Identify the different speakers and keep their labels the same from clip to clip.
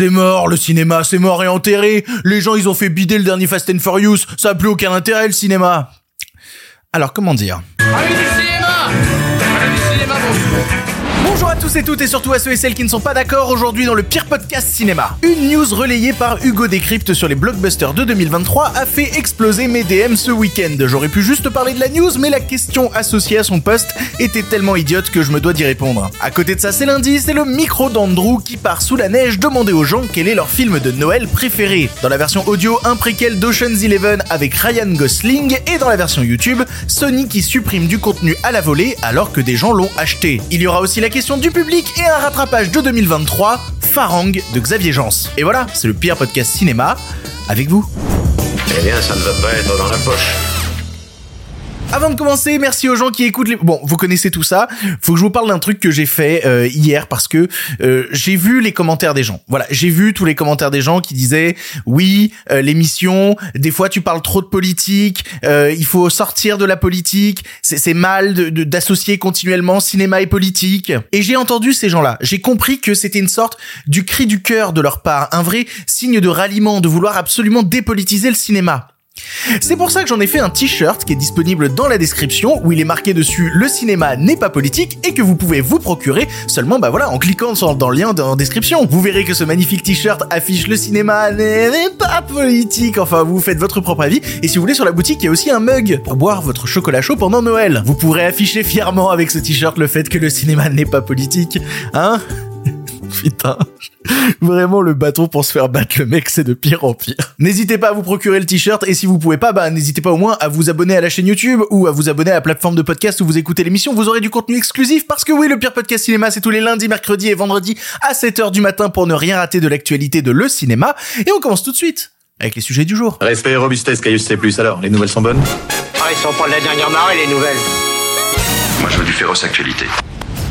Speaker 1: C'est mort, le cinéma, c'est mort et enterré. Les gens, ils ont fait bider le dernier Fast and Furious. Ça a plus aucun intérêt, le cinéma. Alors, comment dire?
Speaker 2: Bonjour
Speaker 1: à tous et toutes et surtout à ceux et celles qui ne sont pas d'accord aujourd'hui dans le pire podcast cinéma. Une news relayée par Hugo Décrypte sur les blockbusters de 2023 a fait exploser mes DM ce week-end. J'aurais pu juste parler de la news, mais la question associée à son post était tellement idiote que je me dois d'y répondre. À côté de ça, c'est lundi, c'est le micro d'Andrew qui part sous la neige demander aux gens quel est leur film de Noël préféré. Dans la version audio, un préquel d'Ocean's Eleven avec Ryan Gosling et dans la version YouTube, Sony qui supprime du contenu à la volée alors que des gens l'ont acheté. Il y aura aussi la question du public et un rattrapage de 2023, Farang de Xavier Jans. Et voilà, c'est le pire podcast cinéma avec vous.
Speaker 3: Eh bien, ça ne va pas être dans la poche.
Speaker 1: Avant de commencer, merci aux gens qui écoutent les... Bon, vous connaissez tout ça. Faut que je vous parle d'un truc que j'ai fait euh, hier parce que euh, j'ai vu les commentaires des gens. Voilà, j'ai vu tous les commentaires des gens qui disaient oui, euh, l'émission, des fois tu parles trop de politique, il faut sortir de la politique, c'est mal d'associer de, continuellement cinéma et politique. Et j'ai entendu ces gens-là. J'ai compris que c'était une sorte du cri du cœur de leur part, un vrai signe de ralliement, de vouloir absolument dépolitiser le cinéma. C'est pour ça que j'en ai fait un t-shirt qui est disponible dans la description où il est marqué dessus le cinéma n'est pas politique et que vous pouvez vous procurer seulement bah voilà en cliquant dans le lien dans la description. Vous verrez que ce magnifique t-shirt affiche le cinéma n'est pas politique. Enfin, vous faites votre propre avis et si vous voulez sur la boutique, il y a aussi un mug pour boire votre chocolat chaud pendant Noël. Vous pourrez afficher fièrement avec ce t-shirt le fait que le cinéma n'est pas politique, hein? Putain. Vraiment, le bâton pour se faire battre le mec, c'est de pire en pire. N'hésitez pas à vous procurer le t-shirt et si vous pouvez pas, bah, n'hésitez pas au moins à vous abonner à la chaîne YouTube ou à vous abonner à la plateforme de podcast où vous écoutez l'émission. Vous aurez du contenu exclusif parce que oui, le pire podcast cinéma, c'est tous les lundis, mercredis et vendredis à 7h du matin pour ne rien rater de l'actualité de le cinéma. Et on commence tout de suite avec les sujets du jour.
Speaker 3: Respect et robustesse, Caius C+. Alors, les nouvelles sont bonnes?
Speaker 4: Ah, ils sont pas de la dernière marée, les nouvelles.
Speaker 3: Moi, je veux du féroce actualité.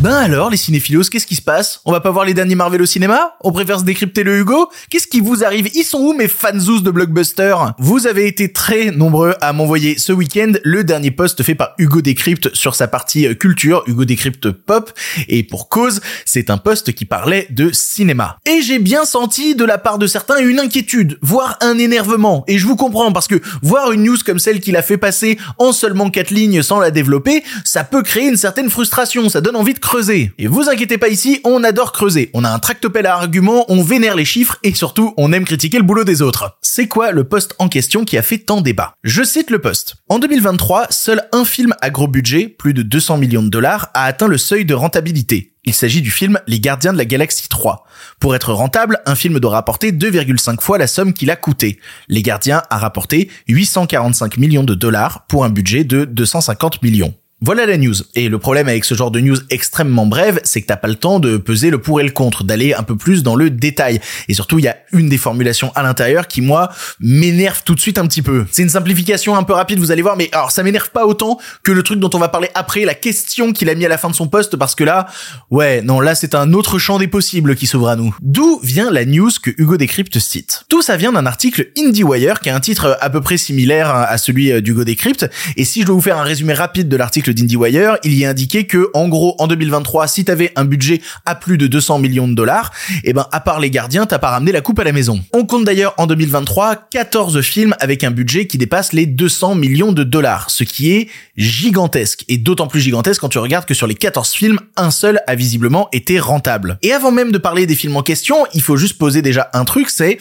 Speaker 1: Ben alors, les cinéphilos, qu'est-ce qui se passe? On va pas voir les derniers Marvel au cinéma? On préfère se décrypter le Hugo? Qu'est-ce qui vous arrive? Ils sont où mes fanzous de blockbuster? Vous avez été très nombreux à m'envoyer ce week-end le dernier post fait par Hugo Décrypte sur sa partie culture, Hugo Décrypte pop, et pour cause, c'est un post qui parlait de cinéma. Et j'ai bien senti de la part de certains une inquiétude, voire un énervement, et je vous comprends parce que voir une news comme celle qu'il a fait passer en seulement quatre lignes sans la développer, ça peut créer une certaine frustration, ça donne envie de creuser. Et vous inquiétez pas ici, on adore creuser. On a un tractopelle à arguments, on vénère les chiffres et surtout, on aime critiquer le boulot des autres. C'est quoi le poste en question qui a fait tant débat Je cite le poste. En 2023, seul un film à gros budget, plus de 200 millions de dollars, a atteint le seuil de rentabilité. Il s'agit du film Les Gardiens de la Galaxie 3. Pour être rentable, un film doit rapporter 2,5 fois la somme qu'il a coûté. Les Gardiens a rapporté 845 millions de dollars pour un budget de 250 millions. Voilà la news. Et le problème avec ce genre de news extrêmement brève, c'est que t'as pas le temps de peser le pour et le contre, d'aller un peu plus dans le détail. Et surtout, il y a une des formulations à l'intérieur qui, moi, m'énerve tout de suite un petit peu. C'est une simplification un peu rapide, vous allez voir, mais alors ça m'énerve pas autant que le truc dont on va parler après, la question qu'il a mis à la fin de son poste, parce que là, ouais, non, là c'est un autre champ des possibles qui s'ouvre à nous. D'où vient la news que Hugo Décrypte cite? Tout ça vient d'un article IndieWire qui a un titre à peu près similaire à celui d'Hugo Décrypte, et si je dois vous faire un résumé rapide de l'article d'IndieWire, il y est indiqué que, en gros, en 2023, si t'avais un budget à plus de 200 millions de dollars, eh ben, à part les gardiens, t'as pas ramené la coupe à la maison. On compte d'ailleurs en 2023 14 films avec un budget qui dépasse les 200 millions de dollars, ce qui est gigantesque. Et d'autant plus gigantesque quand tu regardes que sur les 14 films, un seul a visiblement été rentable. Et avant même de parler des films en question, il faut juste poser déjà un truc, c'est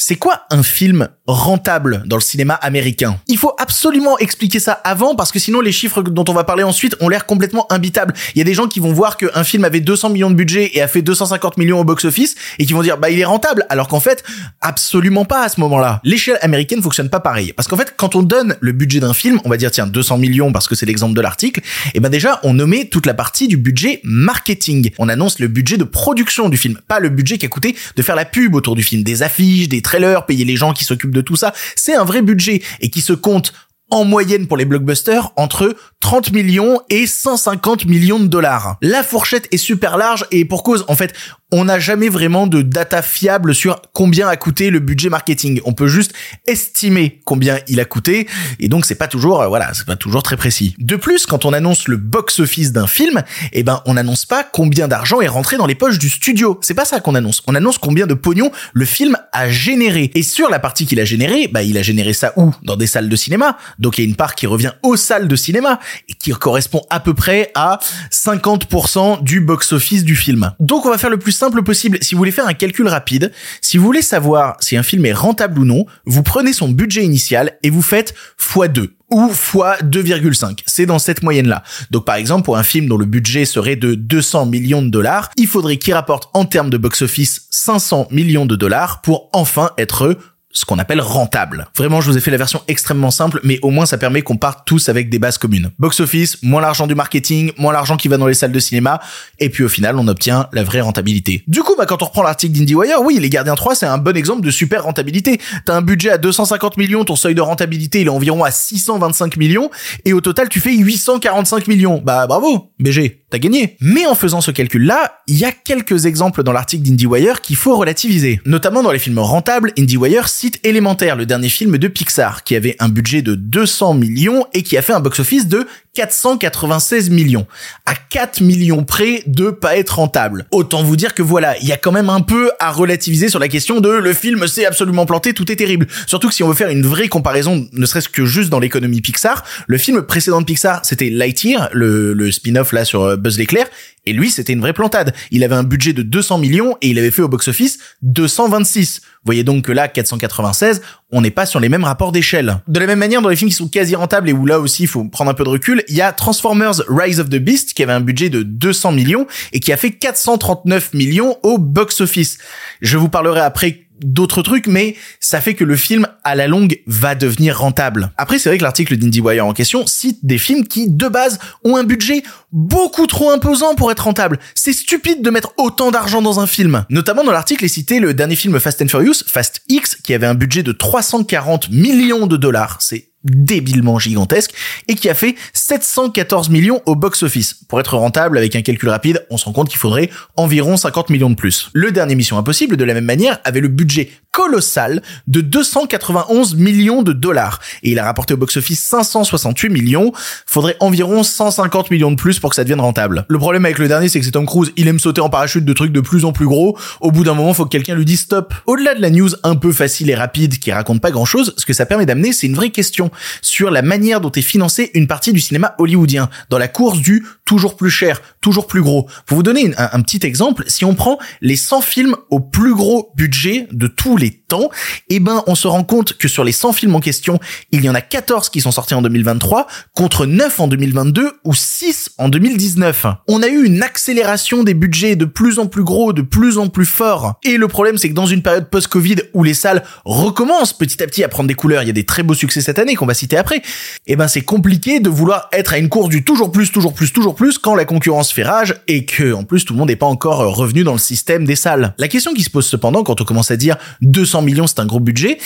Speaker 1: c'est quoi un film rentable dans le cinéma américain? Il faut absolument expliquer ça avant parce que sinon les chiffres dont on va parler ensuite ont l'air complètement imbitables. Il y a des gens qui vont voir qu'un film avait 200 millions de budget et a fait 250 millions au box-office et qui vont dire bah il est rentable alors qu'en fait absolument pas à ce moment-là. L'échelle américaine fonctionne pas pareil parce qu'en fait quand on donne le budget d'un film, on va dire tiens 200 millions parce que c'est l'exemple de l'article, et ben déjà on nommait toute la partie du budget marketing. On annonce le budget de production du film, pas le budget qui a coûté de faire la pub autour du film, des affiches, des trailer, payer les gens qui s'occupent de tout ça, c'est un vrai budget. Et qui se compte en moyenne pour les blockbusters entre 30 millions et 150 millions de dollars. La fourchette est super large et pour cause, en fait, on n'a jamais vraiment de data fiable sur combien a coûté le budget marketing. On peut juste estimer combien il a coûté et donc c'est pas toujours euh, voilà, c'est pas toujours très précis. De plus, quand on annonce le box office d'un film, eh ben on n'annonce pas combien d'argent est rentré dans les poches du studio. C'est pas ça qu'on annonce. On annonce combien de pognon le film a généré. Et sur la partie qu'il a généré, bah il a généré ça où? Dans des salles de cinéma? Donc il y a une part qui revient aux salles de cinéma et qui correspond à peu près à 50% du box office du film. Donc on va faire le plus simple possible. Si vous voulez faire un calcul rapide, si vous voulez savoir si un film est rentable ou non, vous prenez son budget initial et vous faites x2 ou fois 2,5. C'est dans cette moyenne-là. Donc par exemple, pour un film dont le budget serait de 200 millions de dollars, il faudrait qu'il rapporte en termes de box-office 500 millions de dollars pour enfin être ce qu'on appelle rentable. Vraiment, je vous ai fait la version extrêmement simple, mais au moins ça permet qu'on parte tous avec des bases communes. Box office, moins l'argent du marketing, moins l'argent qui va dans les salles de cinéma, et puis au final, on obtient la vraie rentabilité. Du coup, bah, quand on reprend l'article d'IndieWire, oui, Les Gardiens 3, c'est un bon exemple de super rentabilité. T'as un budget à 250 millions, ton seuil de rentabilité, il est environ à 625 millions, et au total, tu fais 845 millions. Bah, bravo, BG, t'as gagné. Mais en faisant ce calcul-là, il y a quelques exemples dans l'article d'IndieWire qu'il faut relativiser. Notamment dans les films rentables, IndieWire cite Élémentaire, le dernier film de Pixar, qui avait un budget de 200 millions et qui a fait un box-office de 496 millions. À 4 millions près de pas être rentable. Autant vous dire que voilà, il y a quand même un peu à relativiser sur la question de le film s'est absolument planté, tout est terrible. Surtout que si on veut faire une vraie comparaison, ne serait-ce que juste dans l'économie Pixar, le film précédent de Pixar, c'était Lightyear, le, le spin-off là sur euh, Buzz l'éclair, et lui, c'était une vraie plantade. Il avait un budget de 200 millions et il avait fait au box-office 226. Vous voyez donc que là, 496, on n'est pas sur les mêmes rapports d'échelle. De la même manière, dans les films qui sont quasi rentables et où là aussi il faut prendre un peu de recul, il y a Transformers Rise of the Beast qui avait un budget de 200 millions et qui a fait 439 millions au box-office. Je vous parlerai après d'autres trucs, mais ça fait que le film, à la longue, va devenir rentable. Après, c'est vrai que l'article d'IndieWire en question cite des films qui, de base, ont un budget beaucoup trop imposant pour être rentable. C'est stupide de mettre autant d'argent dans un film. Notamment dans l'article est cité le dernier film Fast and Furious, Fast X, qui avait un budget de 340 millions de dollars. C'est débilement gigantesque et qui a fait 714 millions au box-office. Pour être rentable avec un calcul rapide, on se rend compte qu'il faudrait environ 50 millions de plus. Le dernier Mission Impossible, de la même manière, avait le budget colossal de 291 millions de dollars et il a rapporté au box-office 568 millions. Faudrait environ 150 millions de plus pour que ça devienne rentable. Le problème avec le dernier, c'est que c'est Tom Cruise, il aime sauter en parachute de trucs de plus en plus gros. Au bout d'un moment, faut que quelqu'un lui dise stop. Au-delà de la news un peu facile et rapide qui raconte pas grand chose, ce que ça permet d'amener, c'est une vraie question sur la manière dont est financée une partie du cinéma hollywoodien, dans la course du toujours plus cher, toujours plus gros. Pour vous donner un, petit exemple, si on prend les 100 films au plus gros budget de tous les temps, eh ben on se rend compte que sur les 100 films en question, il y en a 14 qui sont sortis en 2023 contre 9 en 2022 ou 6 en 2019. On a eu une accélération des budgets de plus en plus gros, de plus en plus forts. Et le problème c'est que dans une période post-Covid où les salles recommencent petit à petit à prendre des couleurs, il y a des très beaux succès cette année qu'on va citer après, eh ben c'est compliqué de vouloir être à une course du toujours plus, toujours plus, toujours plus quand la concurrence fait rage et que en plus tout le monde n'est pas encore revenu dans le système des salles. La question qui se pose cependant quand on commence à dire 200 millions c'est un gros budget,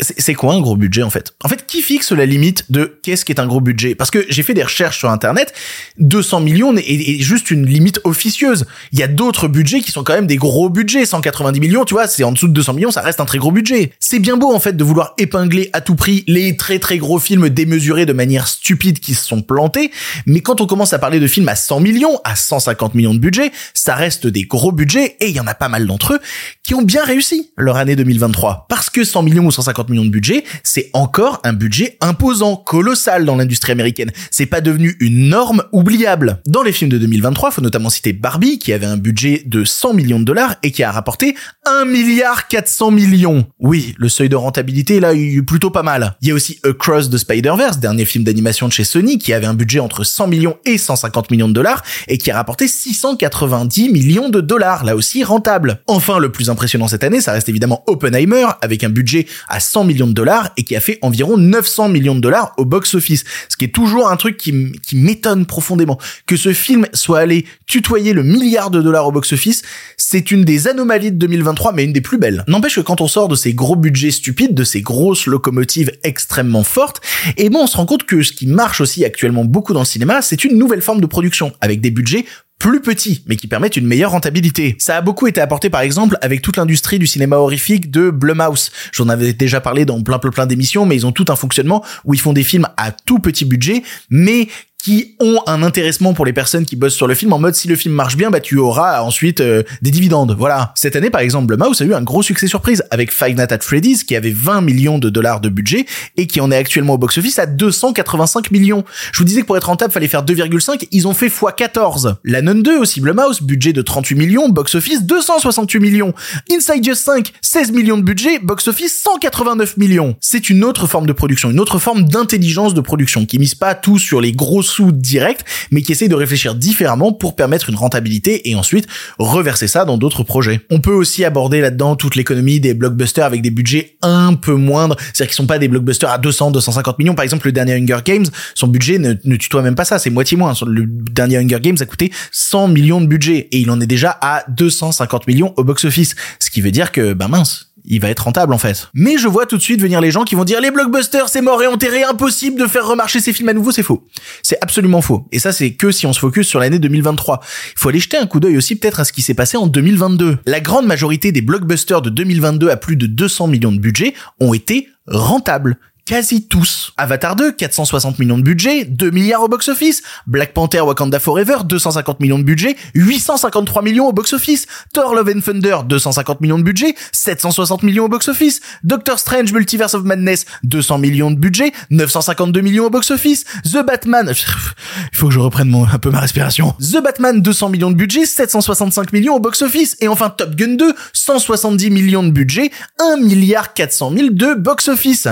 Speaker 1: c'est quoi un gros budget en fait? En fait, qui fixe la limite de qu'est-ce qui est un gros budget? Parce que j'ai fait des recherches sur internet, 200 millions est, juste une limite officieuse. Il y a d'autres budgets qui sont quand même des gros budgets, 190 millions, tu vois, c'est en dessous de 200 millions, ça reste un très gros budget. C'est bien beau en fait de vouloir épingler à tout prix les très très gros films démesurés de manière stupide qui se sont plantés, mais quand on commence à parler de films à 100 millions, à 150 millions de budget, ça reste des gros budgets et il y en a pas mal d'entre eux qui ont bien réussi leur année 2023. Parce que 100 millions ou 150 millions de budget, c'est encore un budget imposant, colossal dans l'industrie américaine. C'est pas devenu une norme oubliable. Dans les films de 2023, faut notamment citer Barbie, qui avait un budget de 100 millions de dollars et qui a rapporté 1 milliard 400 millions. Oui, le seuil de rentabilité, là, il est plutôt pas mal. Il y a aussi Across the Spider-Verse, dernier film d'animation de chez Sony, qui avait un budget entre 100 millions et 150 millions de dollars et qui a rapporté 690 millions de dollars, là aussi rentable. Enfin, le plus impressionnant cette année, ça reste évidemment Oppenheimer, avec un budget à 100 millions de dollars et qui a fait environ 900 millions de dollars au box-office. Ce qui est toujours un truc qui, m'étonne profondément. Que ce film soit allé tutoyer le milliard de dollars au box-office, c'est une des anomalies de 2023, mais une des plus belles. N'empêche que quand on sort de ces gros budgets stupides, de ces grosses locomotives extrêmement fortes, et eh bon, on se rend compte que ce qui marche aussi actuellement beaucoup dans le cinéma, c'est une nouvelle forme de production, avec des budgets plus petits, mais qui permettent une meilleure rentabilité. Ça a beaucoup été apporté par exemple avec toute l'industrie du cinéma horrifique de Blumhouse. J'en avais déjà parlé dans plein plein plein d'émissions, mais ils ont tout un fonctionnement où ils font des films à tout petit budget, mais qui ont un intéressement pour les personnes qui bossent sur le film en mode si le film marche bien bah tu auras ensuite euh, des dividendes. Voilà. Cette année par exemple Blumhouse a eu un gros succès surprise avec Five Nights at Freddy's qui avait 20 millions de dollars de budget et qui en est actuellement au box office à 285 millions. Je vous disais que pour être rentable fallait faire 2,5 ils ont fait x14 La Nun 2 aussi Blumhouse budget de 38 millions box office 268 millions. Inside Just 5 16 millions de budget box office 189 millions. C'est une autre forme de production une autre forme d'intelligence de production qui mise pas tout sur les grosses sous direct, mais qui essaye de réfléchir différemment pour permettre une rentabilité et ensuite reverser ça dans d'autres projets. On peut aussi aborder là-dedans toute l'économie des blockbusters avec des budgets un peu moindres, c'est-à-dire qu'ils sont pas des blockbusters à 200, 250 millions. Par exemple, le dernier Hunger Games, son budget ne, ne tutoie même pas ça, c'est moitié moins. Le dernier Hunger Games a coûté 100 millions de budget et il en est déjà à 250 millions au box-office. Ce qui veut dire que, ben mince, il va être rentable en fait. Mais je vois tout de suite venir les gens qui vont dire les blockbusters c'est mort et enterré, impossible de faire remarcher ces films à nouveau, c'est faux. C'est absolument faux. Et ça c'est que si on se focus sur l'année 2023. Il faut aller jeter un coup d'œil aussi peut-être à ce qui s'est passé en 2022. La grande majorité des blockbusters de 2022 à plus de 200 millions de budget ont été rentables quasi tous. Avatar 2, 460 millions de budget, 2 milliards au box-office. Black Panther Wakanda Forever, 250 millions de budget, 853 millions au box-office. Thor Love and Thunder, 250 millions de budget, 760 millions au box-office. Doctor Strange Multiverse of Madness, 200 millions de budget, 952 millions au box-office. The Batman, il faut que je reprenne mon, un peu ma respiration. The Batman, 200 millions de budget, 765 millions au box-office. Et enfin Top Gun 2, 170 millions de budget, 1 milliard 400 000 de box-office.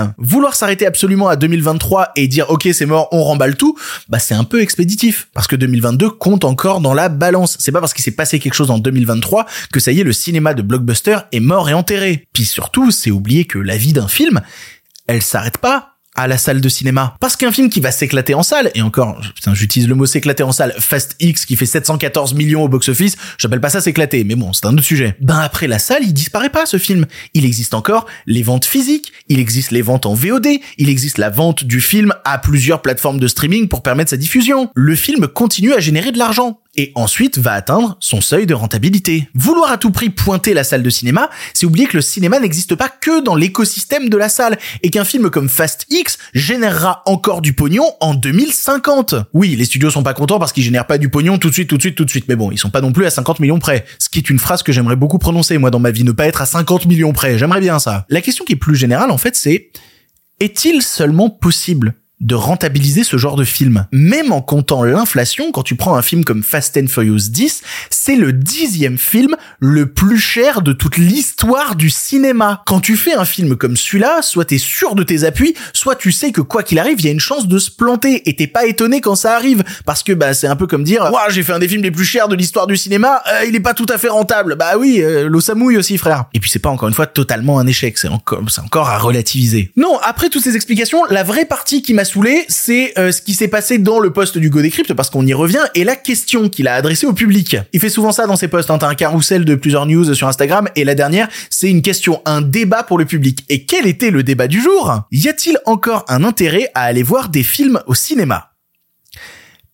Speaker 1: Absolument à 2023 et dire ok c'est mort, on remballe tout, bah c'est un peu expéditif parce que 2022 compte encore dans la balance. C'est pas parce qu'il s'est passé quelque chose en 2023 que ça y est le cinéma de blockbuster est mort et enterré. Puis surtout, c'est oublier que la vie d'un film, elle s'arrête pas à la salle de cinéma. Parce qu'un film qui va s'éclater en salle, et encore, putain, j'utilise le mot s'éclater en salle, Fast X qui fait 714 millions au box-office, j'appelle pas ça s'éclater, mais bon, c'est un autre sujet. Ben après la salle, il disparaît pas ce film. Il existe encore les ventes physiques, il existe les ventes en VOD, il existe la vente du film à plusieurs plateformes de streaming pour permettre sa diffusion. Le film continue à générer de l'argent et ensuite va atteindre son seuil de rentabilité. Vouloir à tout prix pointer la salle de cinéma, c'est oublier que le cinéma n'existe pas que dans l'écosystème de la salle et qu'un film comme Fast X générera encore du pognon en 2050. Oui, les studios sont pas contents parce qu'ils génèrent pas du pognon tout de suite, tout de suite, tout de suite, mais bon, ils sont pas non plus à 50 millions près. Ce qui est une phrase que j'aimerais beaucoup prononcer moi dans ma vie, ne pas être à 50 millions près. J'aimerais bien ça. La question qui est plus générale en fait, c'est est-il seulement possible? De rentabiliser ce genre de film. Même en comptant l'inflation, quand tu prends un film comme Fast and Furious 10, c'est le dixième film le plus cher de toute l'histoire du cinéma. Quand tu fais un film comme celui-là, soit t'es sûr de tes appuis, soit tu sais que quoi qu'il arrive, il y a une chance de se planter et t'es pas étonné quand ça arrive. Parce que bah c'est un peu comme dire, waouh, j'ai fait un des films les plus chers de l'histoire du cinéma, euh, il est pas tout à fait rentable. Bah oui, euh, l'eau ça mouille aussi, frère. Et puis c'est pas encore une fois totalement un échec, c'est encore, c'est encore à relativiser. Non, après toutes ces explications, la vraie partie qui m'a c'est euh, ce qui s'est passé dans le poste du Go parce qu'on y revient, et la question qu'il a adressée au public. Il fait souvent ça dans ses posts, hein, un carrousel de plusieurs news sur Instagram, et la dernière, c'est une question, un débat pour le public. Et quel était le débat du jour? Y a-t-il encore un intérêt à aller voir des films au cinéma?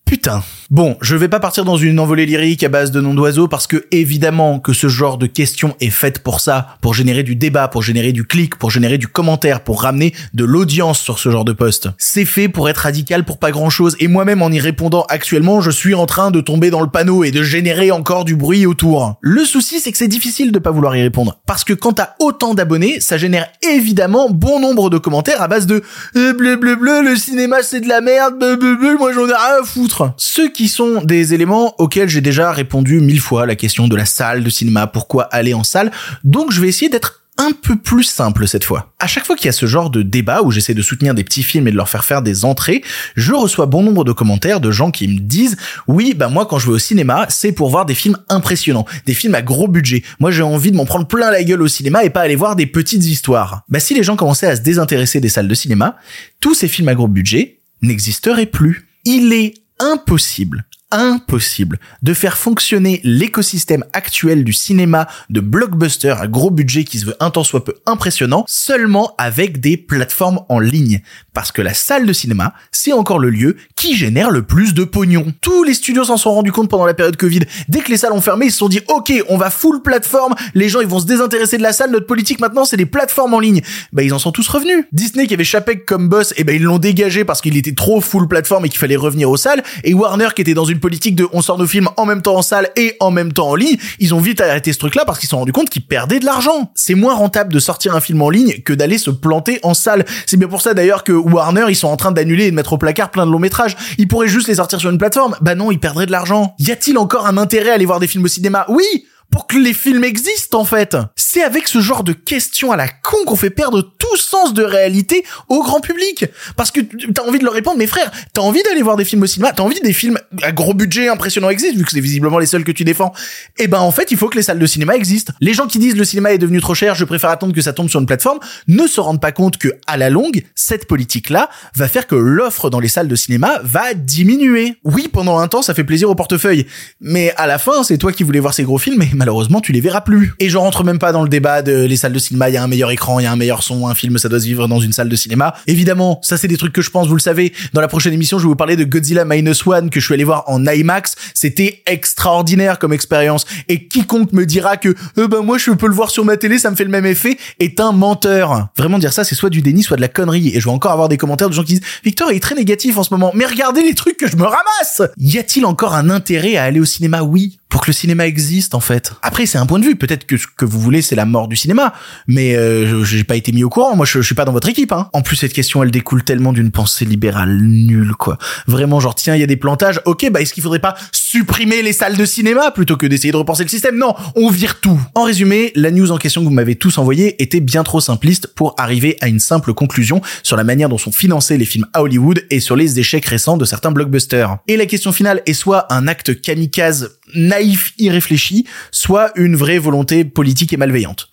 Speaker 1: Putain. Bon, je vais pas partir dans une envolée lyrique à base de noms d'oiseaux parce que évidemment que ce genre de question est faite pour ça, pour générer du débat, pour générer du clic, pour générer du commentaire, pour ramener de l'audience sur ce genre de post. C'est fait pour être radical pour pas grand chose et moi-même en y répondant actuellement, je suis en train de tomber dans le panneau et de générer encore du bruit autour. Le souci c'est que c'est difficile de pas vouloir y répondre parce que quand t'as autant d'abonnés, ça génère évidemment bon nombre de commentaires à base de euh, bleu bleu bleu, le cinéma c'est de la merde, bleu bleu bleu, moi j'en ai rien à foutre. Ceux qui sont des éléments auxquels j'ai déjà répondu mille fois, la question de la salle de cinéma, pourquoi aller en salle. Donc je vais essayer d'être un peu plus simple cette fois. À chaque fois qu'il y a ce genre de débat où j'essaie de soutenir des petits films et de leur faire faire des entrées, je reçois bon nombre de commentaires de gens qui me disent oui, bah moi quand je vais au cinéma, c'est pour voir des films impressionnants, des films à gros budget. Moi j'ai envie de m'en prendre plein la gueule au cinéma et pas aller voir des petites histoires. Bah si les gens commençaient à se désintéresser des salles de cinéma, tous ces films à gros budget n'existeraient plus. Il est impossible impossible de faire fonctionner l'écosystème actuel du cinéma de blockbuster à gros budget qui se veut un temps soit peu impressionnant seulement avec des plateformes en ligne. Parce que la salle de cinéma, c'est encore le lieu qui génère le plus de pognon. Tous les studios s'en sont rendus compte pendant la période Covid. Dès que les salles ont fermé, ils se sont dit, OK, on va full plateforme, les gens ils vont se désintéresser de la salle, notre politique maintenant c'est les plateformes en ligne. Bah ils en sont tous revenus. Disney qui avait Chapek comme boss, et ben ils l'ont dégagé parce qu'il était trop full plateforme et qu'il fallait revenir aux salles. Et Warner qui était dans une politique de on sort nos films en même temps en salle et en même temps en ligne, ils ont vite arrêté ce truc-là parce qu'ils se sont rendus compte qu'ils perdaient de l'argent. C'est moins rentable de sortir un film en ligne que d'aller se planter en salle. C'est bien pour ça d'ailleurs que Warner, ils sont en train d'annuler et de mettre au placard plein de longs métrages. Ils pourraient juste les sortir sur une plateforme. Bah non, ils perdraient de l'argent. Y a-t-il encore un intérêt à aller voir des films au cinéma? Oui pour que les films existent en fait. C'est avec ce genre de questions à la con qu'on fait perdre tout sens de réalité au grand public. Parce que t'as envie de leur répondre, mes frères, t'as envie d'aller voir des films au cinéma, t'as envie des films à gros budget impressionnants existent, vu que c'est visiblement les seuls que tu défends. Et ben en fait, il faut que les salles de cinéma existent. Les gens qui disent le cinéma est devenu trop cher, je préfère attendre que ça tombe sur une plateforme, ne se rendent pas compte que à la longue, cette politique-là va faire que l'offre dans les salles de cinéma va diminuer. Oui, pendant un temps, ça fait plaisir au portefeuille, mais à la fin, c'est toi qui voulais voir ces gros films malheureusement, tu les verras plus. Et je rentre même pas dans le débat de les salles de cinéma, il y a un meilleur écran, il y a un meilleur son, un film, ça doit se vivre dans une salle de cinéma. Évidemment, ça c'est des trucs que je pense, vous le savez. Dans la prochaine émission, je vais vous parler de Godzilla Minus One que je suis allé voir en IMAX. C'était extraordinaire comme expérience. Et quiconque me dira que, euh, ben moi je peux le voir sur ma télé, ça me fait le même effet, est un menteur. Vraiment dire ça, c'est soit du déni, soit de la connerie. Et je vais encore avoir des commentaires de gens qui disent, Victor est très négatif en ce moment. Mais regardez les trucs que je me ramasse! Y a-t-il encore un intérêt à aller au cinéma? Oui pour que le cinéma existe en fait. Après c'est un point de vue, peut-être que ce que vous voulez c'est la mort du cinéma, mais euh, j'ai pas été mis au courant, moi je, je suis pas dans votre équipe. Hein. En plus cette question elle découle tellement d'une pensée libérale nulle quoi. Vraiment genre tiens il y a des plantages, ok bah est-ce qu'il faudrait pas supprimer les salles de cinéma plutôt que d'essayer de repenser le système Non, on vire tout. En résumé, la news en question que vous m'avez tous envoyée était bien trop simpliste pour arriver à une simple conclusion sur la manière dont sont financés les films à Hollywood et sur les échecs récents de certains blockbusters. Et la question finale est soit un acte kamikaze naïf, irréfléchi, soit une vraie volonté politique et malveillante.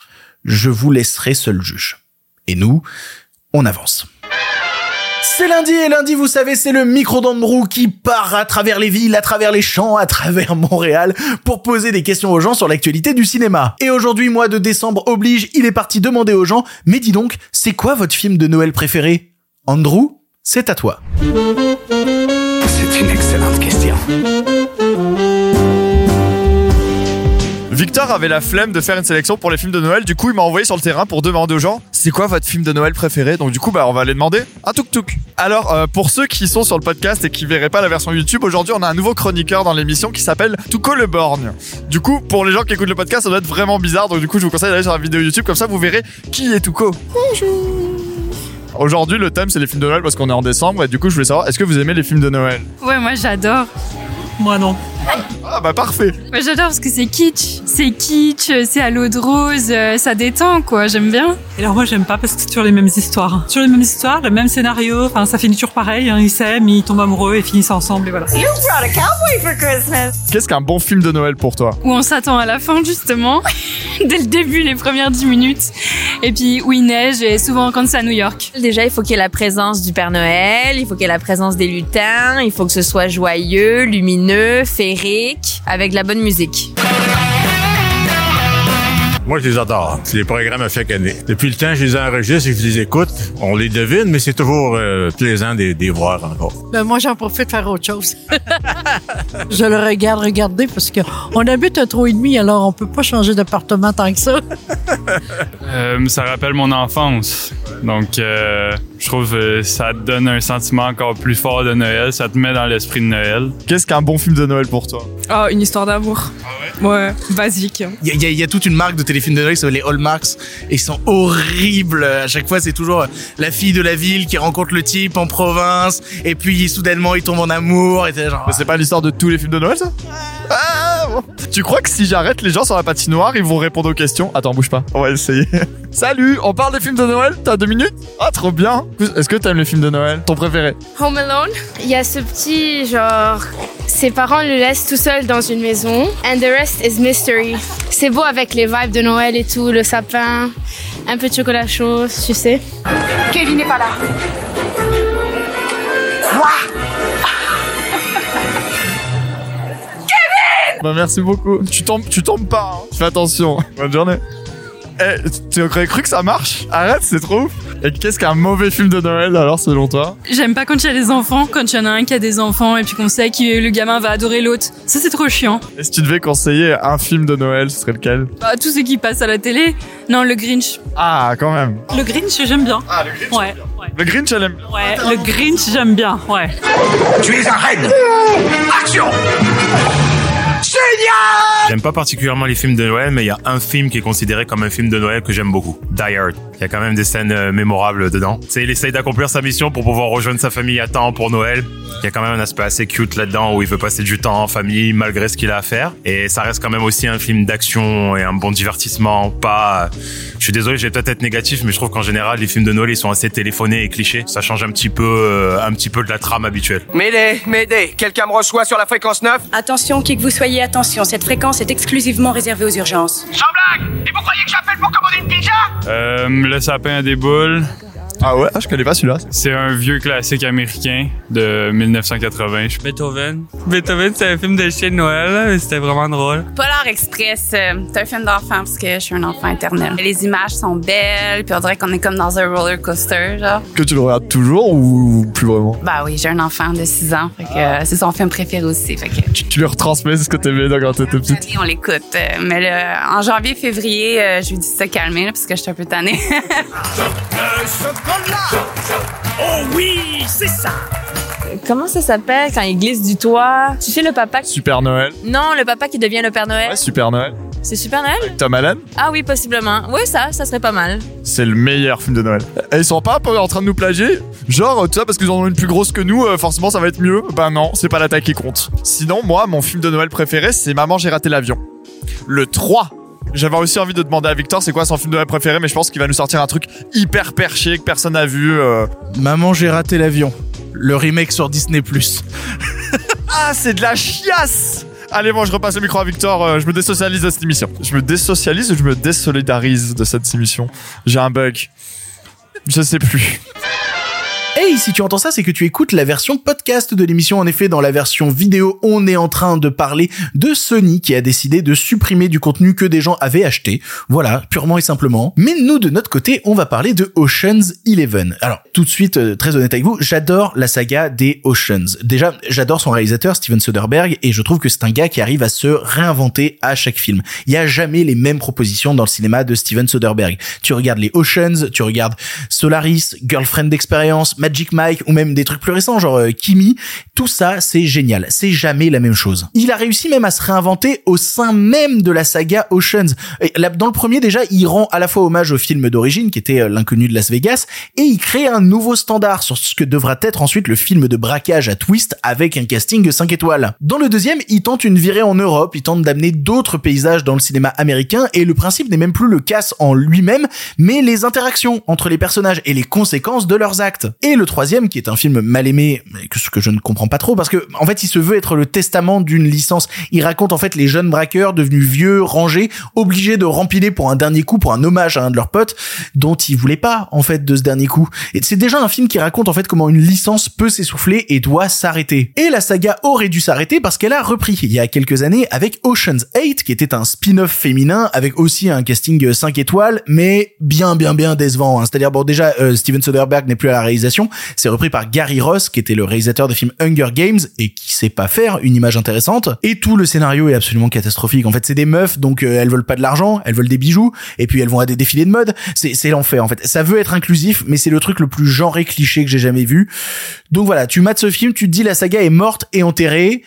Speaker 1: Je vous laisserai seul juge. Et nous, on avance. C'est lundi et lundi, vous savez, c'est le micro d'Andrew qui part à travers les villes, à travers les champs, à travers Montréal pour poser des questions aux gens sur l'actualité du cinéma. Et aujourd'hui, mois de décembre oblige, il est parti demander aux gens, mais dis donc, c'est quoi votre film de Noël préféré? Andrew, c'est à toi.
Speaker 5: C'est une excellente question.
Speaker 6: Victor avait la flemme de faire une sélection pour les films de Noël, du coup il m'a envoyé sur le terrain pour demander aux gens c'est quoi votre film de Noël préféré? Donc du coup bah on va aller demander un tuk tuk. Alors euh, pour ceux qui sont sur le podcast et qui verraient pas la version YouTube, aujourd'hui on a un nouveau chroniqueur dans l'émission qui s'appelle Tuco le Borgne. Du coup pour les gens qui écoutent le podcast ça doit être vraiment bizarre, donc du coup je vous conseille d'aller sur la vidéo YouTube comme ça vous verrez qui est Tuco. Aujourd'hui le thème c'est les films de Noël parce qu'on est en décembre et du coup je voulais savoir est-ce que vous aimez les films de Noël?
Speaker 7: Ouais, moi j'adore.
Speaker 8: Moi non.
Speaker 6: Ah bah parfait.
Speaker 7: Moi j'adore parce que c'est kitsch. C'est kitsch, c'est à l'eau de rose, euh, ça détend quoi, j'aime bien.
Speaker 8: Et alors moi j'aime pas parce que c'est toujours les mêmes histoires. Toujours les mêmes histoires, le même scénario, enfin ça finit toujours pareil, hein. ils s'aiment, ils tombent amoureux et finissent ensemble et voilà.
Speaker 6: Qu'est-ce qu'un bon film de Noël pour toi?
Speaker 7: Où on s'attend à la fin justement, dès le début, les premières 10 minutes. Et puis où il neige et souvent quand c'est à New York.
Speaker 9: Déjà, il faut qu'il y ait la présence du Père Noël, il faut qu'il y ait la présence des lutins, il faut que ce soit joyeux, lumineux, féerique, avec la bonne musique.
Speaker 10: Moi, je les adore. C'est des programmes à chaque année. Depuis le temps, je les enregistre et je les écoute. On les devine, mais c'est toujours euh, plaisant de les voir encore.
Speaker 11: Ben moi, j'en profite de faire autre chose. je le regarde, regarder, parce que on habite un trou et demi, alors on peut pas changer d'appartement tant que ça.
Speaker 12: Euh, ça rappelle mon enfance. Donc, euh, je trouve que ça te donne un sentiment encore plus fort de Noël. Ça te met dans l'esprit de Noël.
Speaker 6: Qu'est-ce qu'un bon film de Noël pour toi?
Speaker 13: Oh, une histoire d'amour. ouais? Basique.
Speaker 1: Il y y a- il y a toute une marque de téléfilms de Noël qui s'appelle les Hallmarks et ils sont horribles. À chaque fois, c'est toujours la fille de la ville qui rencontre le type en province et puis soudainement ils tombent en amour et genre.
Speaker 6: Mais c'est pas l'histoire de tous les films de Noël ça? Ah. Tu crois que si j'arrête les gens sur la patinoire, ils vont répondre aux questions? Attends, bouge pas. On va essayer. Salut, on parle des films de Noël? T'as deux minutes? Ah, trop bien. Est-ce que t'aimes les films de Noël? Ton préféré?
Speaker 14: Home Alone. Il y a ce petit genre. Ses parents le laissent tout seul dans une maison. And the rest is mystery. C'est beau avec les vibes de Noël et tout, le sapin, un peu de chocolat chaud, tu sais.
Speaker 15: Kevin n'est pas là.
Speaker 6: Bah merci beaucoup. Tu tombes, tu tombes pas. Hein. Fais attention. Bonne journée. Eh, tu aurais cru que ça marche? Arrête, c'est trop ouf. Et qu'est-ce qu'un mauvais film de Noël alors selon toi?
Speaker 7: J'aime pas quand il y a des enfants, quand il y en a un qui a des enfants et puis qu'on sait que le gamin va adorer l'autre. Ça c'est trop chiant.
Speaker 6: Et si tu devais conseiller un film de Noël, ce serait lequel?
Speaker 7: Bah, tout ce qui passe à la télé. Non, le Grinch.
Speaker 6: Ah, quand même.
Speaker 8: Le Grinch, j'aime bien.
Speaker 6: Ah, le Grinch.
Speaker 8: Ouais. ouais.
Speaker 6: Le Grinch, elle aime.
Speaker 8: Ouais, le Grinch, j'aime bien. Ouais.
Speaker 5: Tu es un reine Action
Speaker 15: J'aime pas particulièrement les films de Noël, mais il y a un film qui est considéré comme un film de Noël que j'aime beaucoup. Die. Il y a quand même des scènes euh, mémorables dedans. Tu sais, il essaye d'accomplir sa mission pour pouvoir rejoindre sa famille à temps pour Noël. Il y a quand même un aspect assez cute là-dedans où il veut passer du temps en famille malgré ce qu'il a à faire. Et ça reste quand même aussi un film d'action et un bon divertissement. Pas, je suis désolé, je vais peut-être être négatif, mais je trouve qu'en général, les films de Noël, ils sont assez téléphonés et clichés. Ça change un petit peu, euh, un petit peu de la trame habituelle.
Speaker 4: M'aider, m'aider. Quelqu'un me reçoit sur la fréquence 9
Speaker 16: Attention, qui que vous soyez, attention, cette fréquence est exclusivement réservée aux urgences.
Speaker 4: Sans blague Et vous croyez que j'appelle pour commander une pizza?
Speaker 12: Euh, le sapin à des boules.
Speaker 6: Ah ouais, ah, je connais pas celui-là.
Speaker 12: C'est un vieux classique américain de 1980.
Speaker 17: Beethoven. Beethoven, c'est un film de chien de Noël, là, mais c'était vraiment drôle.
Speaker 18: Polar Express, euh, c'est un film d'enfant parce que je suis un enfant éternel. Les images sont belles, puis on dirait qu'on est comme dans un roller coaster, genre.
Speaker 6: Que tu le regardes toujours ou plus vraiment?
Speaker 18: Bah oui, j'ai un enfant de 6 ans, fait que euh, c'est son film préféré aussi, fait que
Speaker 6: tu, tu lui retransmets ce que t'aimais quand t'étais petite?
Speaker 18: on l'écoute. Euh, mais le- en janvier, février, je lui dis de se calmer là, parce que je suis un peu tannée.
Speaker 5: Oh oui, c'est ça
Speaker 9: Comment ça s'appelle quand il glisse du toit? Tu sais le papa qui...
Speaker 6: Super Noël.
Speaker 9: Non, le papa qui devient le Père Noël.
Speaker 6: Ouais, Super Noël.
Speaker 9: C'est Super Noël?
Speaker 6: Tom Allen?
Speaker 9: Ah oui, possiblement. Oui, ça, ça serait pas mal.
Speaker 6: C'est le meilleur film de Noël. Et ils sont pas en train de nous plagier? Genre, tout ça parce qu'ils en ont une plus grosse que nous, euh, forcément ça va être mieux Ben non, c'est pas la taille qui compte. Sinon, moi, mon film de Noël préféré, c'est Maman, j'ai raté l'avion. Le 3. J'avais aussi envie de demander à Victor c'est quoi son film de préféré, mais je pense qu'il va nous sortir un truc hyper perché que personne n'a vu. euh.
Speaker 1: Maman, j'ai raté l'avion. Le remake sur Disney+.
Speaker 6: Ah, c'est de la chiasse Allez, bon, je repasse le micro à Victor. euh, je me désocialise de cette émission. Je me désocialise ou je me désolidarise de cette émission? J'ai un bug. Je sais plus.
Speaker 1: Hey, si tu entends ça, c'est que tu écoutes la version podcast de l'émission. En effet, dans la version vidéo, on est en train de parler de Sony qui a décidé de supprimer du contenu que des gens avaient acheté. Voilà, purement et simplement. Mais nous, de notre côté, on va parler de Ocean's Eleven. Alors, tout de suite, euh, très honnête avec vous, j'adore la saga des Oceans. Déjà, j'adore son réalisateur, Steven Soderbergh, et je trouve que c'est un gars qui arrive à se réinventer à chaque film. Il y a jamais les mêmes propositions dans le cinéma de Steven Soderbergh. Tu regardes les Oceans, tu regardes Solaris, Girlfriend d'expérience, Magic Mike ou même des trucs plus récents genre euh, Kimi, tout ça c'est génial, c'est jamais la même chose. Il a réussi même à se réinventer au sein même de la saga Oceans. Dans le premier déjà, il rend à la fois hommage au film d'origine qui était euh, l'inconnu de Las Vegas et il crée un nouveau standard sur ce que devra être ensuite le film de braquage à twist avec un casting 5 étoiles. Dans le deuxième, il tente une virée en Europe, il tente d'amener d'autres paysages dans le cinéma américain et le principe n'est même plus le casse en lui-même, mais les interactions entre les personnages et les conséquences de leurs actes. Le troisième, qui est un film mal aimé, que je ne comprends pas trop, parce que en fait, il se veut être le testament d'une licence. Il raconte en fait les jeunes braqueurs devenus vieux, rangés, obligés de rempiler pour un dernier coup, pour un hommage à un de leurs potes, dont ils voulaient pas en fait de ce dernier coup. Et c'est déjà un film qui raconte en fait comment une licence peut s'essouffler et doit s'arrêter. Et la saga aurait dû s'arrêter parce qu'elle a repris il y a quelques années avec Ocean's 8, qui était un spin-off féminin avec aussi un casting 5 étoiles, mais bien bien bien décevant. hein. C'est-à-dire bon déjà euh, Steven Soderbergh n'est plus à la réalisation, c'est repris par Gary Ross qui était le réalisateur des films Hunger Games et qui sait pas faire une image intéressante. Et tout le scénario est absolument catastrophique. En fait c'est des meufs donc euh, elles veulent pas de l'argent, elles veulent des bijoux et puis elles vont à des défilés de mode. C'est c'est l'enfer en fait. Ça veut être inclusif mais c'est le truc le plus genré cliché que j'ai jamais vu. Donc voilà, tu mates ce film, tu te dis la saga est morte et enterrée.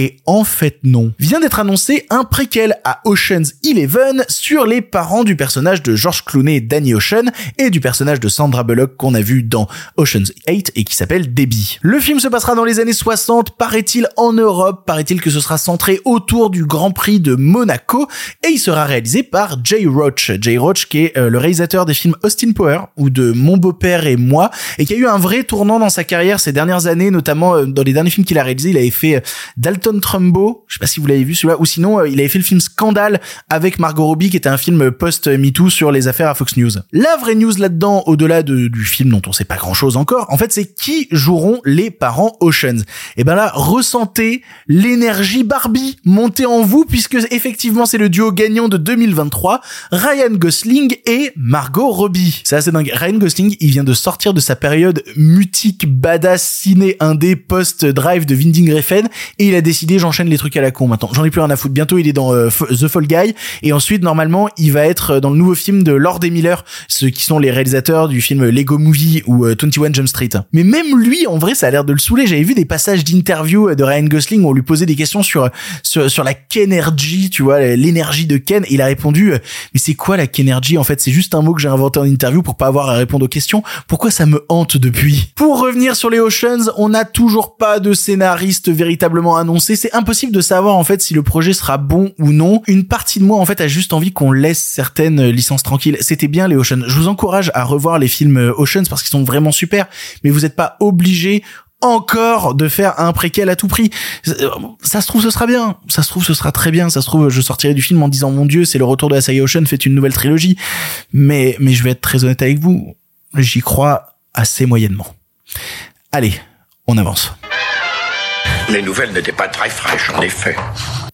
Speaker 1: Et en fait non. Vient d'être annoncé un préquel à Ocean's Eleven sur les parents du personnage de George Clooney et Danny Ocean et du personnage de Sandra Bullock qu'on a vu dans Ocean's 8 et qui s'appelle Debbie. Le film se passera dans les années 60, paraît-il en Europe, paraît-il que ce sera centré autour du Grand Prix de Monaco et il sera réalisé par Jay Roach. Jay Roach qui est euh, le réalisateur des films Austin Power ou de Mon beau-père et moi et qui a eu un vrai tournant dans sa carrière ces dernières années, notamment euh, dans les derniers films qu'il a réalisés, il avait fait euh, Dalton Trumbo. Je sais pas si vous l'avez vu celui-là. Ou sinon, euh, il avait fait le film Scandale avec Margot Robbie, qui était un film post-MeToo sur les affaires à Fox News. La vraie news là-dedans, au-delà de- du film dont on sait pas grand-chose encore, en fait, c'est qui joueront les parents Oceans. Et ben là, ressentez l'énergie Barbie monter en vous, puisque effectivement, c'est le duo gagnant de 2023, Ryan Gosling et Margot Robbie. C'est assez dingue. Ryan Gosling, il vient de sortir de sa période mutique, badass, ciné indé, post-drive de Winding Refn, et il a décidé, j'enchaîne les trucs à la con maintenant. J'en ai plus rien à foutre. Bientôt, il est dans euh, The Fall Guy, et ensuite, normalement, il va être dans le nouveau film de Lord et Miller, ceux qui sont les réalisateurs du film Lego Movie ou euh, 21 Jump Street. Mais même lui, en vrai, ça a l'air de le saouler. J'avais vu des passages d'interview de Ryan Gosling où on lui posait des questions sur sur, la Kenergy, tu vois, l'énergie de Ken. Et il a répondu, euh, mais c'est quoi la Kenergy En fait, c'est juste un mot que j'ai inventé en interview pour pas avoir à répondre aux questions. Pourquoi ça me hante depuis Pour revenir sur les Oceans, on n'a toujours pas de scénariste véritablement annoncé. C'est impossible de savoir en fait si le projet sera bon ou non. Une partie de moi en fait a juste envie qu'on laisse certaines licences tranquilles. C'était bien les Oceans. Je vous encourage à revoir les films euh, Oceans parce qu'ils sont vraiment super, mais vous n'êtes pas obligés encore de faire un préquel à tout prix. Euh, Ça se trouve, ce sera bien. Ça se trouve, ce sera très bien. Ça se trouve, je sortirai du film en disant, mon dieu, c'est le retour de la saga Ocean, faites une nouvelle trilogie. Mais, mais je vais être très honnête avec vous. J'y crois assez moyennement. Allez, on avance.
Speaker 5: Les nouvelles n'étaient pas très fraîches, en effet.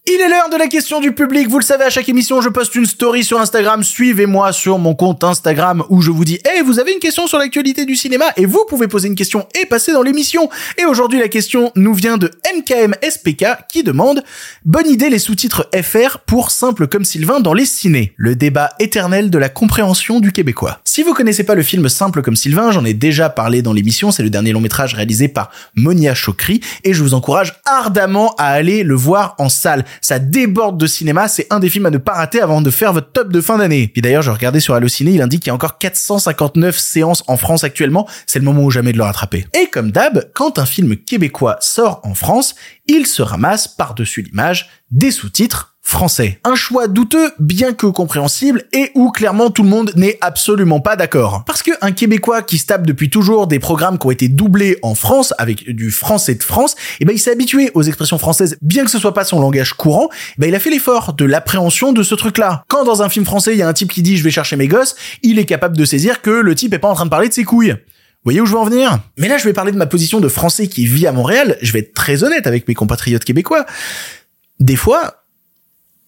Speaker 1: Il est l'heure de la question du public. Vous le savez, à chaque émission, je poste une story sur Instagram. Suivez-moi sur mon compte Instagram où je vous dis, hey, vous avez une question sur l'actualité du cinéma? Et vous pouvez poser une question et passer dans l'émission. Et aujourd'hui, la question nous vient de MKMSPK qui demande, bonne idée les sous-titres FR pour simple comme Sylvain dans les ciné. Le débat éternel de la compréhension du québécois. Si vous connaissez pas le film Simple comme Sylvain, j'en ai déjà parlé dans l'émission. C'est le dernier long métrage réalisé par Monia Chokri et je vous encourage ardemment à aller le voir en salle. Ça déborde de cinéma, c'est un des films à ne pas rater avant de faire votre top de fin d'année. Puis d'ailleurs, je regardais sur Allociné, il indique qu'il y a encore 459 séances en France actuellement, c'est le moment ou jamais de le rattraper. Et comme d'hab, quand un film québécois sort en France, il se ramasse par-dessus l'image des sous-titres français. Un choix douteux, bien que compréhensible, et où clairement tout le monde n'est absolument pas d'accord. Parce que un Québécois qui se tape depuis toujours des programmes qui ont été doublés en France, avec du français de France, eh ben il s'est habitué aux expressions françaises, bien que ce soit pas son langage courant, eh ben il a fait l'effort de l'appréhension de ce truc-là. Quand dans un film français, il y a un type qui dit je vais chercher mes gosses, il est capable de saisir que le type est pas en train de parler de ses couilles. Vous voyez où je veux en venir? Mais là, je vais parler de ma position de français qui vit à Montréal. Je vais être très honnête avec mes compatriotes québécois. Des fois,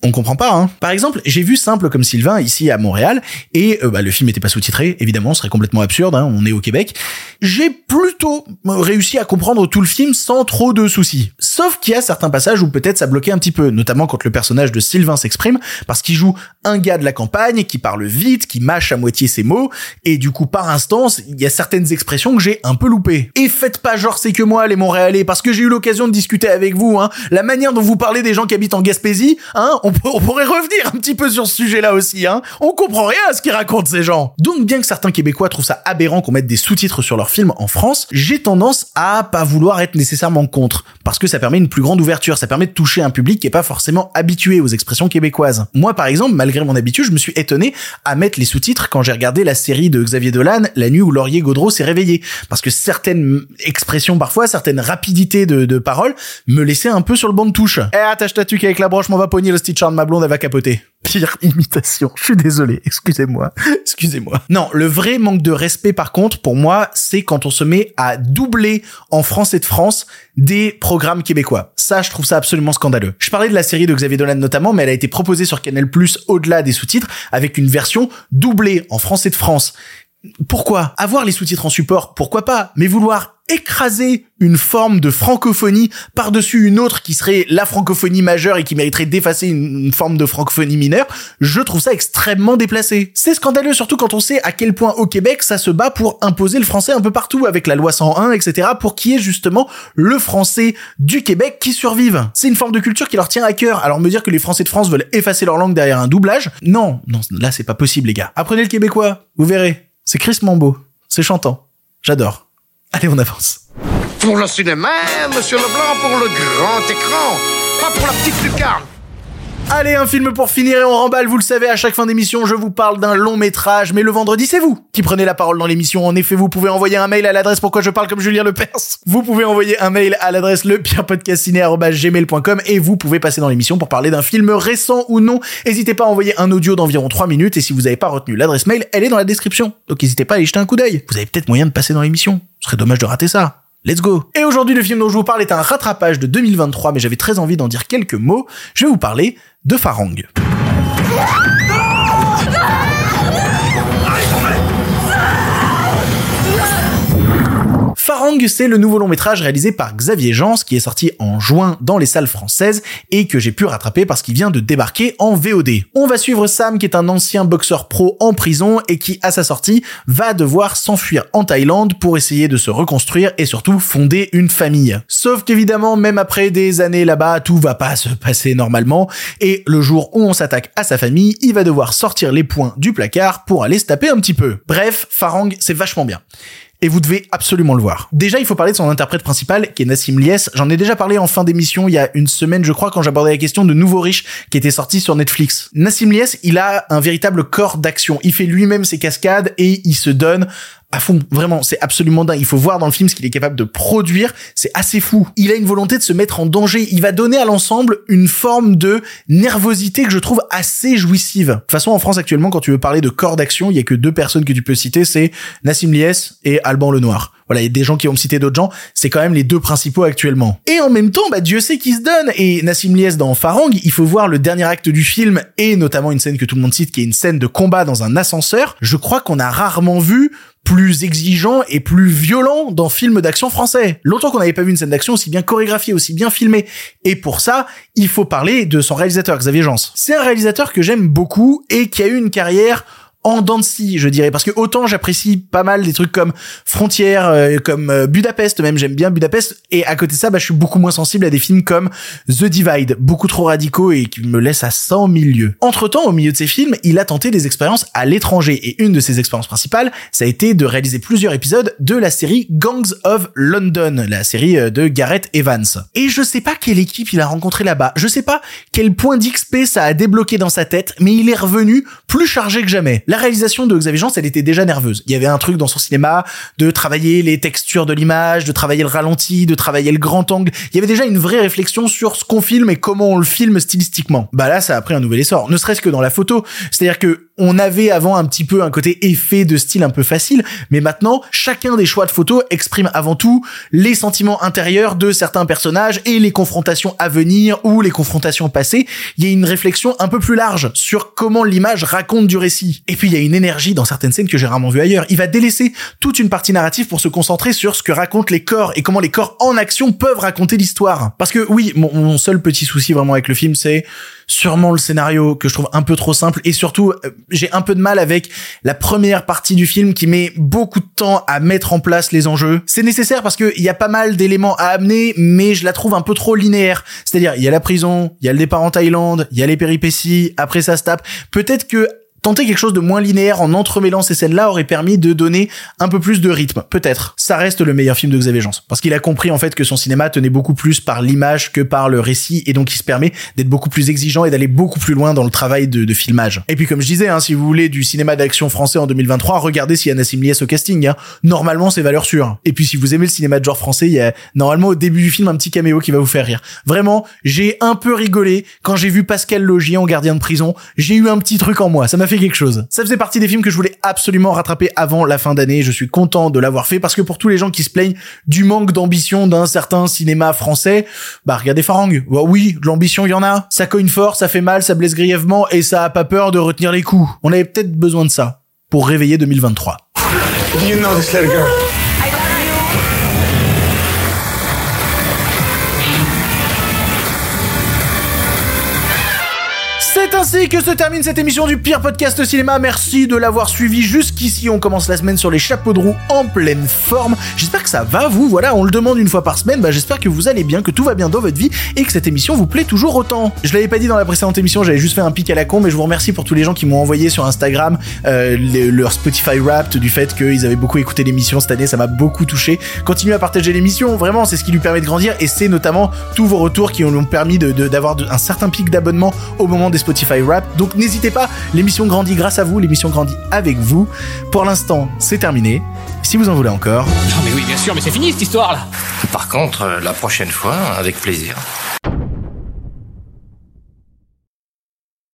Speaker 1: on comprend pas. Hein. Par exemple, j'ai vu Simple comme Sylvain ici à Montréal et euh, bah, le film était pas sous-titré. Évidemment, ce serait complètement absurde. Hein, on est au Québec. J'ai plutôt réussi à comprendre tout le film sans trop de soucis. Sauf qu'il y a certains passages où peut-être ça bloquait un petit peu, notamment quand le personnage de Sylvain s'exprime, parce qu'il joue un gars de la campagne qui parle vite, qui mâche à moitié ses mots, et du coup par instance, il y a certaines expressions que j'ai un peu loupées. Et faites pas genre c'est que moi les Montréalais, parce que j'ai eu l'occasion de discuter avec vous. Hein, la manière dont vous parlez des gens qui habitent en Gaspésie, hein, on, on pourrait revenir un petit peu sur ce sujet-là aussi. Hein. On comprend rien à ce qu'ils racontent ces gens. Donc bien que certains Québécois trouvent ça aberrant qu'on mette des sous-titres sur leurs films en France, j'ai tendance à pas vouloir être nécessairement contre, parce que ça permet une plus grande ouverture, ça permet de toucher un public qui est pas forcément habitué aux expressions québécoises. Moi par exemple, malgré mon habitude, je me suis étonné à mettre les sous-titres quand j'ai regardé la série de Xavier Dolan, La nuit où Laurier Gaudreau s'est réveillé, parce que certaines expressions parfois, certaines rapidités de, paroles me laissaient un peu sur le banc de touche. Eh attache ta tuque avec la broche, m'en va pogner le stitch de ma blonde, elle va capoter. Pire imitation. Je suis désolé. Excusez-moi. Excusez-moi. Non, le vrai manque de respect, par contre, pour moi, c'est quand on se met à doubler en français de France des programmes québécois. Ça, je trouve ça absolument scandaleux. Je parlais de la série de Xavier Dolan notamment, mais elle a été proposée sur Canal Plus au-delà des sous-titres avec une version doublée en français de France. Pourquoi Avoir les sous-titres en support, pourquoi pas? Mais vouloir écraser une forme de francophonie par-dessus une autre qui serait la francophonie majeure et qui mériterait d'effacer une, forme de francophonie mineure, je trouve ça extrêmement déplacé. C'est scandaleux surtout quand on sait à quel point au Québec ça se bat pour imposer le français un peu partout avec la loi 101, etc. pour qu'il y ait justement le français du Québec qui survive. C'est une forme de culture qui leur tient à cœur. Alors me dire que les Français de France veulent effacer leur langue derrière un doublage, non, non, là c'est pas possible les gars. Apprenez le québécois, vous verrez. C'est Chris Mambo. C'est chantant. J'adore. Allez, on avance.
Speaker 5: Pour le cinéma, monsieur Leblanc, pour le grand écran, pas pour la petite lucarne.
Speaker 1: Allez, un film pour finir et on remballe, vous le savez, à chaque fin d'émission, je vous parle d'un long métrage, mais le vendredi, c'est vous qui prenez la parole dans l'émission. En effet, vous pouvez envoyer un mail à l'adresse pourquoi je parle comme Julien Lepers. Vous pouvez envoyer un mail à l'adresse lepierrepodcastiné.gmail.com et vous pouvez passer dans l'émission pour parler d'un film récent ou non. N'hésitez pas à envoyer un audio d'environ 3 minutes et si vous n'avez pas retenu l'adresse mail, elle est dans la description. Donc n'hésitez pas à y jeter un coup d'œil. Vous avez peut-être moyen de passer dans l'émission. Ce serait dommage de rater ça. Let's go Et aujourd'hui, le film dont je vous parle est un rattrapage de 2023, mais j'avais très envie d'en dire quelques mots. Je vais vous parler de Farang. Farang, c'est le nouveau long métrage réalisé par Xavier Jans qui est sorti en juin dans les salles françaises et que j'ai pu rattraper parce qu'il vient de débarquer en VOD. On va suivre Sam qui est un ancien boxeur pro en prison et qui à sa sortie va devoir s'enfuir en Thaïlande pour essayer de se reconstruire et surtout fonder une famille. Sauf qu'évidemment même après des années là-bas tout va pas se passer normalement et le jour où on s'attaque à sa famille il va devoir sortir les points du placard pour aller se taper un petit peu. Bref, Farang c'est vachement bien et vous devez absolument le voir. Déjà, il faut parler de son interprète principal, qui est Nassim Lies. J'en ai déjà parlé en fin d'émission il y a une semaine, je crois, quand j'abordais la question de Nouveau Riche, qui était sorti sur Netflix. Nassim Lies, il a un véritable corps d'action. Il fait lui-même ses cascades et il se donne à fond. Vraiment, c'est absolument dingue. Il faut voir dans le film ce qu'il est capable de produire. C'est assez fou. Il a une volonté de se mettre en danger. Il va donner à l'ensemble une forme de nervosité que je trouve assez jouissive. De toute façon, en France actuellement, quand tu veux parler de corps d'action, il y a que deux personnes que tu peux citer, c'est Nassim Lies et Alban Lenoir. Voilà, il y a des gens qui ont cité d'autres gens, c'est quand même les deux principaux actuellement. Et en même temps, bah Dieu sait qui se donne. Et Nassim Lies dans Farang, il faut voir le dernier acte du film et notamment une scène que tout le monde cite, qui est une scène de combat dans un ascenseur. Je crois qu'on a rarement vu plus exigeant et plus violent dans film d'action français. Longtemps qu'on n'avait pas vu une scène d'action aussi bien chorégraphiée, aussi bien filmée. Et pour ça, il faut parler de son réalisateur, Xavier Jans. C'est un réalisateur que j'aime beaucoup et qui a eu une carrière en dents je dirais, parce que autant j'apprécie pas mal des trucs comme Frontières, euh, comme euh, Budapest, même j'aime bien Budapest, et à côté de ça, bah, je suis beaucoup moins sensible à des films comme The Divide, beaucoup trop radicaux et qui me laissent à 100 000 lieues. Entre temps, au milieu de ces films, il a tenté des expériences à l'étranger, et une de ses expériences principales, ça a été de réaliser plusieurs épisodes de la série Gangs of London, la série euh, de Gareth Evans. Et je sais pas quelle équipe il a rencontré là-bas, je sais pas quel point d'XP ça a débloqué dans sa tête, mais il est revenu plus chargé que jamais réalisation de Xavier Jean, elle était déjà nerveuse. Il y avait un truc dans son cinéma de travailler les textures de l'image, de travailler le ralenti, de travailler le grand angle. Il y avait déjà une vraie réflexion sur ce qu'on filme et comment on le filme stylistiquement. Bah là, ça a pris un nouvel essor, ne serait-ce que dans la photo. C'est-à-dire que on avait avant un petit peu un côté effet de style un peu facile, mais maintenant, chacun des choix de photos exprime avant tout les sentiments intérieurs de certains personnages et les confrontations à venir ou les confrontations passées. Il y a une réflexion un peu plus large sur comment l'image raconte du récit. Et puis, il y a une énergie dans certaines scènes que j'ai rarement vu ailleurs. Il va délaisser toute une partie narrative pour se concentrer sur ce que racontent les corps et comment les corps en action peuvent raconter l'histoire. Parce que oui, mon, mon seul petit souci vraiment avec le film, c'est sûrement le scénario que je trouve un peu trop simple et surtout euh, j'ai un peu de mal avec la première partie du film qui met beaucoup de temps à mettre en place les enjeux. C'est nécessaire parce qu'il y a pas mal d'éléments à amener mais je la trouve un peu trop linéaire. C'est-à-dire il y a la prison, il y a le départ en Thaïlande, il y a les péripéties, après ça se tape. Peut-être que Tenter quelque chose de moins linéaire en entremêlant ces scènes-là aurait permis de donner un peu plus de rythme, peut-être. Ça reste le meilleur film de Xavier Jean, parce qu'il a compris en fait que son cinéma tenait beaucoup plus par l'image que par le récit, et donc il se permet d'être beaucoup plus exigeant et d'aller beaucoup plus loin dans le travail de, filmage. Et puis comme je disais, hein, si vous voulez du cinéma d'action français en 2023, regardez s'il y a au casting. Hein. Normalement, c'est valeur sûre. Et puis si vous aimez le cinéma de genre français, il y a normalement au début du film un petit caméo qui va vous faire rire. Vraiment, j'ai un peu rigolé quand j'ai vu Pascal Logier en gardien de prison. J'ai eu un petit truc en moi, ça m'a fait quelque chose. Ça faisait partie des films que je voulais absolument rattraper avant la fin d'année. Je suis content de l'avoir fait parce que pour tous les gens qui se plaignent du manque d'ambition d'un certain cinéma français, bah regardez Farang. Bah oui, de l'ambition il y en a. Ça cogne fort, ça fait mal, ça blesse grièvement et ça a pas peur de retenir les coups. On avait peut-être besoin de ça pour réveiller 2023.
Speaker 19: You know this
Speaker 1: ainsi que se termine cette émission du pire podcast cinéma. Merci de l'avoir suivi jusqu'ici. On commence la semaine sur les chapeaux de roue en pleine forme. J'espère que ça va vous. Voilà, on le demande une fois par semaine. Bah, j'espère que vous allez bien, que tout va bien dans votre vie et que cette émission vous plaît toujours autant. Je l'avais pas dit dans la précédente émission, j'avais juste fait un pic à la con, mais je vous remercie pour tous les gens qui m'ont envoyé sur Instagram euh, leur Spotify Wrapped du fait qu'ils avaient beaucoup écouté l'émission cette année. Ça m'a beaucoup touché. Continuez à partager l'émission. Vraiment, c'est ce qui lui permet de grandir et c'est notamment tous vos retours qui ont permis d'avoir un certain pic d'abonnement au moment des Spotify Wrapped. Donc n'hésitez pas. L'émission grandit grâce à vous. L'émission grandit avec vous. Pour l'instant, c'est terminé. Si vous en voulez encore.
Speaker 2: Non mais oui, bien sûr, mais c'est fini cette histoire là.
Speaker 5: Par contre, euh, la prochaine fois, avec plaisir.